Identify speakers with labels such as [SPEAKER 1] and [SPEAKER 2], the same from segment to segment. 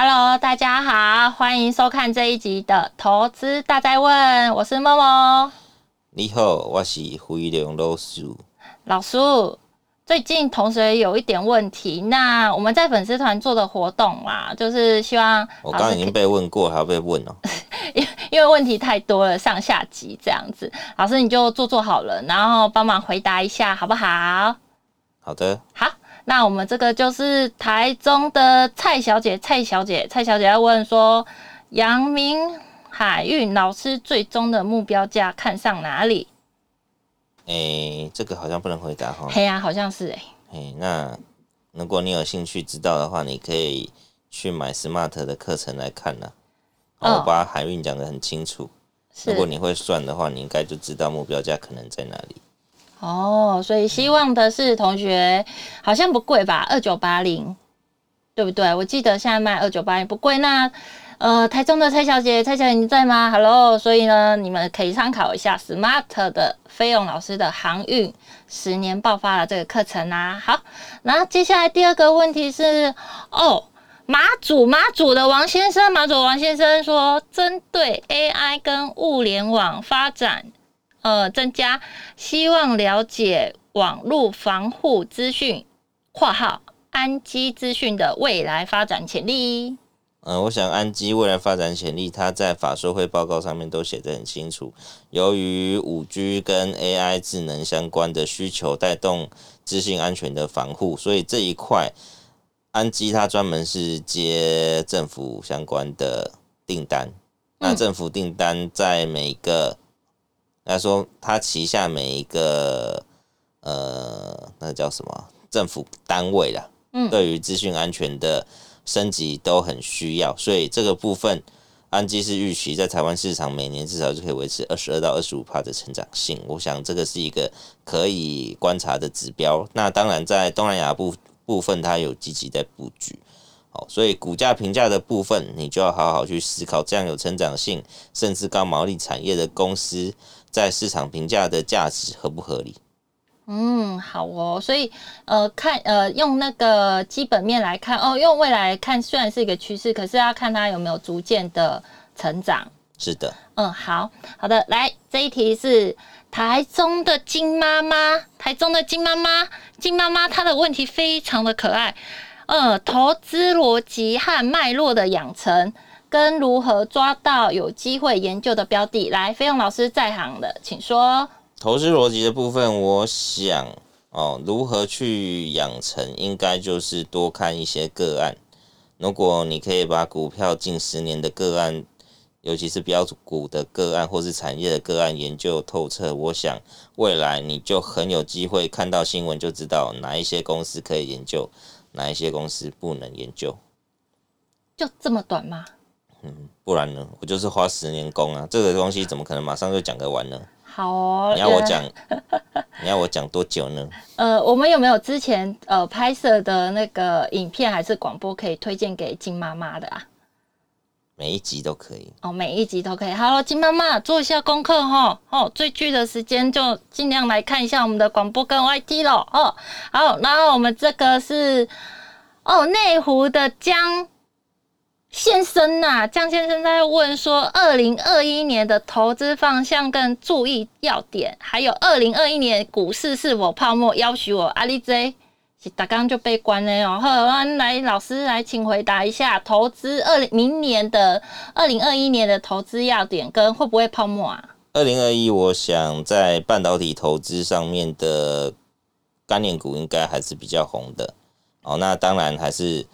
[SPEAKER 1] Hello，大家好，欢迎收看这一集的投资大哉问，我是默默。
[SPEAKER 2] 你好，我是辉龙老师。
[SPEAKER 1] 老师，最近同学有一点问题，那我们在粉丝团做的活动嘛，就是希望
[SPEAKER 2] 我刚刚已经被问过，还要被问哦。
[SPEAKER 1] 因 因为问题太多了，上下集这样子，老师你就做做好了，然后帮忙回答一下，好不好？
[SPEAKER 2] 好的。
[SPEAKER 1] 好，那我们这个就是台中的蔡小姐，蔡小姐，蔡小姐要问说，阳明海运老师最终的目标价看上哪里？
[SPEAKER 2] 哎、欸，这个好像不能回答哈。
[SPEAKER 1] 嘿呀、啊，好像是哎、欸。
[SPEAKER 2] 哎，那如果你有兴趣知道的话，你可以去买 Smart 的课程来看呢。我把海运讲得很清楚，如果你会算的话，你应该就知道目标价可能在哪里。
[SPEAKER 1] 哦，所以希望的是同学好像不贵吧？二九八零，对不对？我记得现在卖二九八零不贵。那呃，台中的蔡小姐，蔡小姐你在吗？Hello，所以呢，你们可以参考一下 Smart 的费用老师的航运十年爆发的这个课程啊。好，然后接下来第二个问题是哦。马祖马祖的王先生，马祖王先生说，针对 AI 跟物联网发展，呃，增加，希望了解网络防护资讯（括号安基资讯）的未来发展潜力。
[SPEAKER 2] 嗯、呃，我想安基未来发展潜力，它在法说会报告上面都写得很清楚。由于五 G 跟 AI 智能相关的需求，带动资讯安全的防护，所以这一块。安基它专门是接政府相关的订单，那政府订单在每个，来说他旗下每一个呃，那个叫什么政府单位啦，嗯，对于资讯安全的升级都很需要，所以这个部分安基是预期在台湾市场每年至少就可以维持二十二到二十五帕的成长性，我想这个是一个可以观察的指标。那当然在东南亚部。部分它有积极在布局，好，所以股价评价的部分，你就要好好去思考，这样有成长性甚至高毛利产业的公司在市场评价的价值合不合理？
[SPEAKER 1] 嗯，好哦，所以呃，看呃，用那个基本面来看哦，用未来来看，虽然是一个趋势，可是要看它有没有逐渐的成长。
[SPEAKER 2] 是的，
[SPEAKER 1] 嗯，好好的，来这一题是。台中的金妈妈，台中的金妈妈，金妈妈她的问题非常的可爱，呃，投资逻辑和脉络的养成，跟如何抓到有机会研究的标的，来，费用老师在行的，请说。
[SPEAKER 2] 投资逻辑的部分，我想哦，如何去养成，应该就是多看一些个案。如果你可以把股票近十年的个案。尤其是标股的个案或是产业的个案研究透彻，我想未来你就很有机会看到新闻，就知道哪一些公司可以研究，哪一些公司不能研究。
[SPEAKER 1] 就这么短吗？
[SPEAKER 2] 嗯，不然呢？我就是花十年功啊，这个东西怎么可能马上就讲得完呢？
[SPEAKER 1] 好哦，
[SPEAKER 2] 你要我讲，你要我讲多久呢？
[SPEAKER 1] 呃，我们有没有之前呃拍摄的那个影片还是广播可以推荐给金妈妈的啊？
[SPEAKER 2] 每一集都可以
[SPEAKER 1] 哦，每一集都可以。好了，金妈妈做一下功课哈。哦，追剧的时间就尽量来看一下我们的广播跟 YT 咯。哦，好，然后我们这个是哦，内湖的江先生呐、啊，江先生在问说，二零二一年的投资方向跟注意要点，还有二零二一年股市是否泡沫？要许我阿里 J。大刚就被关了哦。好，来老师来，请回答一下投资二零明年的二零二一年的投资要点跟会不会泡沫啊？
[SPEAKER 2] 二零二一，我想在半导体投资上面的概念股应该还是比较红的哦。那当然还是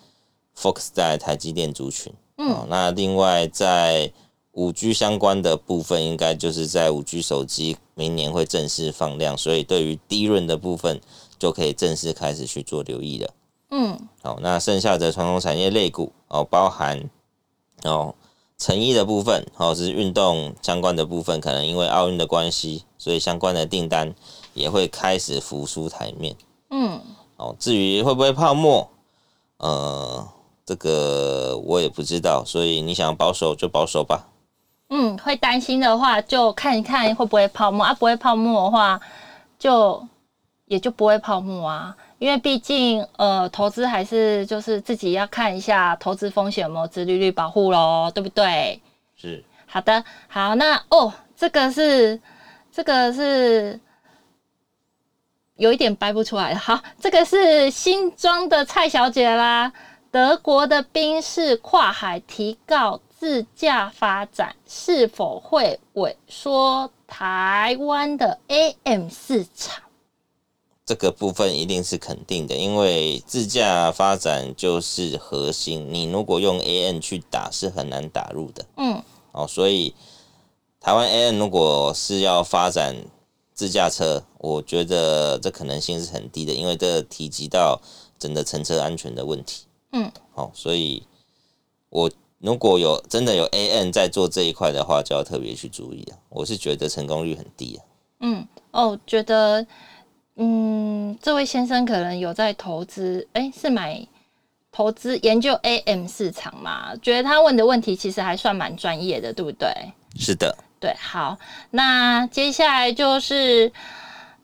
[SPEAKER 2] focus 在台积电族群。嗯，那另外在五 G 相关的部分，应该就是在五 G 手机明年会正式放量，所以对于低润的部分。就可以正式开始去做留意了。嗯，好，那剩下的传统产业类股哦，包含哦成衣的部分，哦是运动相关的部分，可能因为奥运的关系，所以相关的订单也会开始浮出台面。嗯，哦，至于会不会泡沫，呃，这个我也不知道，所以你想保守就保守吧。
[SPEAKER 1] 嗯，会担心的话就看一看会不会泡沫啊，不会泡沫的话就。也就不会泡沫啊，因为毕竟呃，投资还是就是自己要看一下投资风险有没有自利率保护喽，对不对？
[SPEAKER 2] 是。
[SPEAKER 1] 好的，好，那哦，这个是这个是有一点掰不出来。好，这个是新庄的蔡小姐啦。德国的兵士跨海提告自驾发展，是否会萎缩台湾的 AM 市场？
[SPEAKER 2] 这个部分一定是肯定的，因为自驾发展就是核心。你如果用 AM 去打，是很难打入的。
[SPEAKER 1] 嗯，
[SPEAKER 2] 哦，所以台湾 AM 如果是要发展自驾车，我觉得这可能性是很低的，因为这提及到整个乘车安全的问题。
[SPEAKER 1] 嗯，
[SPEAKER 2] 好，所以我如果有真的有 A N 在做这一块的话，就要特别去注意啊。我是觉得成功率很低啊。
[SPEAKER 1] 嗯，哦，觉得，嗯，这位先生可能有在投资，哎，是买投资研究 AM 市场嘛？觉得他问的问题其实还算蛮专业的，对不对？
[SPEAKER 2] 是的，
[SPEAKER 1] 对。好，那接下来就是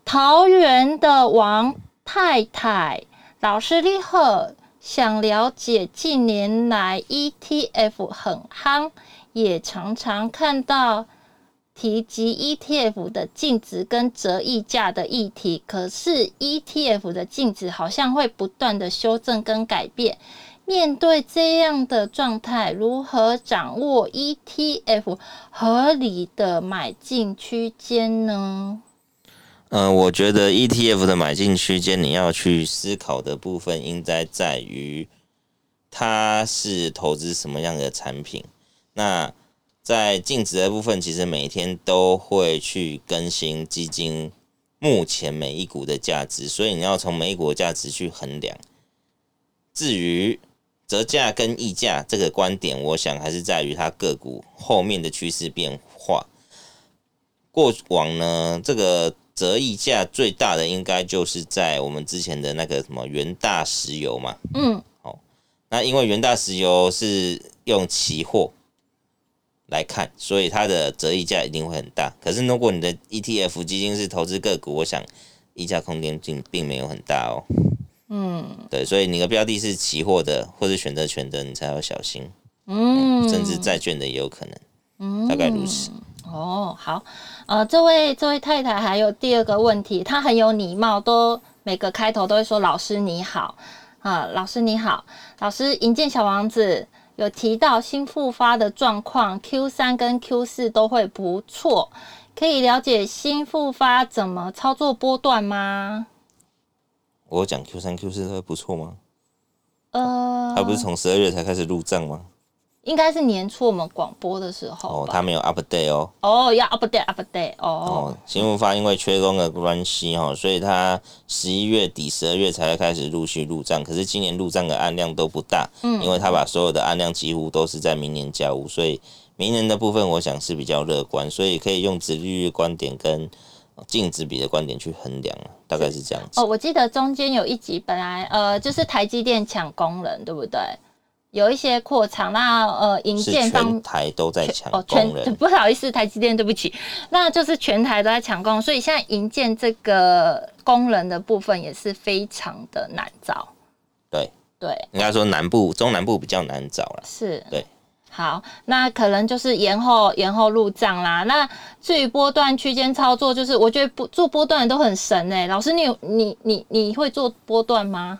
[SPEAKER 1] 桃园的王太太老师你好。想了解近年来 ETF 很夯，也常常看到提及 ETF 的净值跟折溢价的议题。可是 ETF 的净值好像会不断的修正跟改变。面对这样的状态，如何掌握 ETF 合理的买进区间呢？
[SPEAKER 2] 嗯、呃，我觉得 ETF 的买进区间，你要去思考的部分，应该在于它是投资什么样的产品。那在净值的部分，其实每天都会去更新基金目前每一股的价值，所以你要从每一股价值去衡量。至于折价跟溢价这个观点，我想还是在于它个股后面的趋势变化。过往呢，这个。折溢价最大的应该就是在我们之前的那个什么元大石油嘛，
[SPEAKER 1] 嗯，
[SPEAKER 2] 好，那因为元大石油是用期货来看，所以它的折溢价一定会很大。可是如果你的 ETF 基金是投资个股，我想溢价空间并并没有很大哦。
[SPEAKER 1] 嗯，
[SPEAKER 2] 对，所以你的标的是期货的或是选择权的，你才要小心。
[SPEAKER 1] 嗯，
[SPEAKER 2] 甚至债券的也有可能。嗯，大概如此。
[SPEAKER 1] 哦，好，呃，这位这位太太还有第二个问题，她很有礼貌，都每个开头都会说老师你好啊，老师你好，老师营建小王子有提到新复发的状况，Q 三跟 Q 四都会不错，可以了解新复发怎么操作波段吗？
[SPEAKER 2] 我讲 Q 三 Q 四都会不错吗？
[SPEAKER 1] 呃，
[SPEAKER 2] 他不是从十二月才开始入账吗？
[SPEAKER 1] 应该是年初我们广播的时候
[SPEAKER 2] 哦，他没有 update 哦。
[SPEAKER 1] 哦，要 update update 哦。哦，
[SPEAKER 2] 新复发因为缺工的关系哈，所以他十一月底、十二月才会开始陆续入账。可是今年入账的案量都不大，嗯，因为他把所有的案量几乎都是在明年交屋，所以明年的部分我想是比较乐观，所以可以用殖利率观点跟净值比的观点去衡量，大概是这样子。
[SPEAKER 1] 哦，我记得中间有一集本来呃就是台积电抢工人，对不对？有一些扩厂，那呃，营建方
[SPEAKER 2] 全台都在抢
[SPEAKER 1] 哦，全不好意思，台积电对不起，那就是全台都在抢工，所以现在营建这个工人的部分也是非常的难找。
[SPEAKER 2] 对
[SPEAKER 1] 对，
[SPEAKER 2] 应该说南部、中南部比较难找了。
[SPEAKER 1] 是，
[SPEAKER 2] 对。
[SPEAKER 1] 好，那可能就是延后延后入账啦。那至于波段区间操作，就是我觉得不做波段的都很神哎、欸，老师你你你你会做波段吗？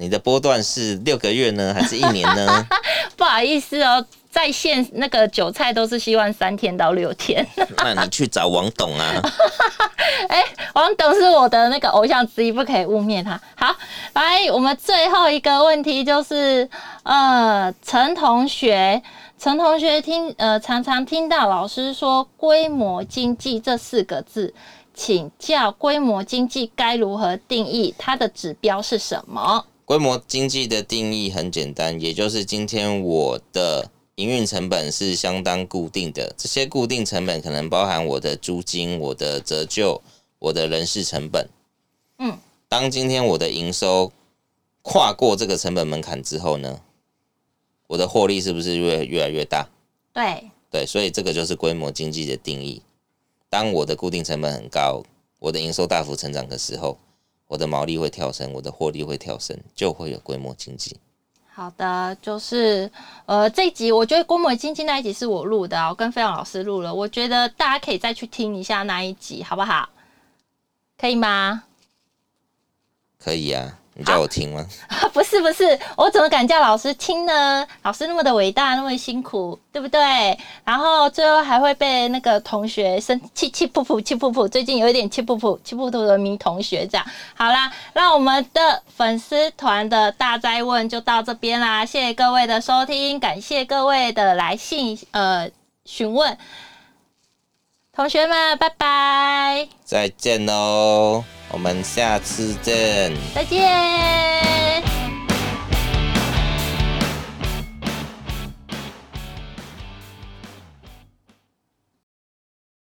[SPEAKER 2] 你的波段是六个月呢，还是一年呢？
[SPEAKER 1] 不好意思哦，在线那个韭菜都是希望三天到六天。
[SPEAKER 2] 那你去找王董啊！
[SPEAKER 1] 哎、欸，王董是我的那个偶像之一，不可以污蔑他。好，来，我们最后一个问题就是，呃，陈同学，陈同学听呃常常听到老师说“规模经济”这四个字，请教规模经济该如何定义？它的指标是什么？
[SPEAKER 2] 规模经济的定义很简单，也就是今天我的营运成本是相当固定的，这些固定成本可能包含我的租金、我的折旧、我的人事成本。
[SPEAKER 1] 嗯，
[SPEAKER 2] 当今天我的营收跨过这个成本门槛之后呢，我的获利是不是越越来越大？
[SPEAKER 1] 对，
[SPEAKER 2] 对，所以这个就是规模经济的定义。当我的固定成本很高，我的营收大幅成长的时候。我的毛利会跳升，我的获利会跳升，就会有规模经济。
[SPEAKER 1] 好的，就是呃，这一集我觉得规模经济那一集是我录的，我跟飞扬老师录了，我觉得大家可以再去听一下那一集，好不好？可以吗？
[SPEAKER 2] 可以啊。你叫我听吗？
[SPEAKER 1] 啊，不是不是，我怎么敢叫老师听呢？老师那么的伟大，那么辛苦，对不对？然后最后还会被那个同学生气气噗噗气噗噗，最近有一点气噗噗气噗噗的名同学这样。好啦，那我们的粉丝团的大灾问就到这边啦，谢谢各位的收听，感谢各位的来信呃询问，同学们拜拜，
[SPEAKER 2] 再见喽。我们下次见，
[SPEAKER 1] 再见。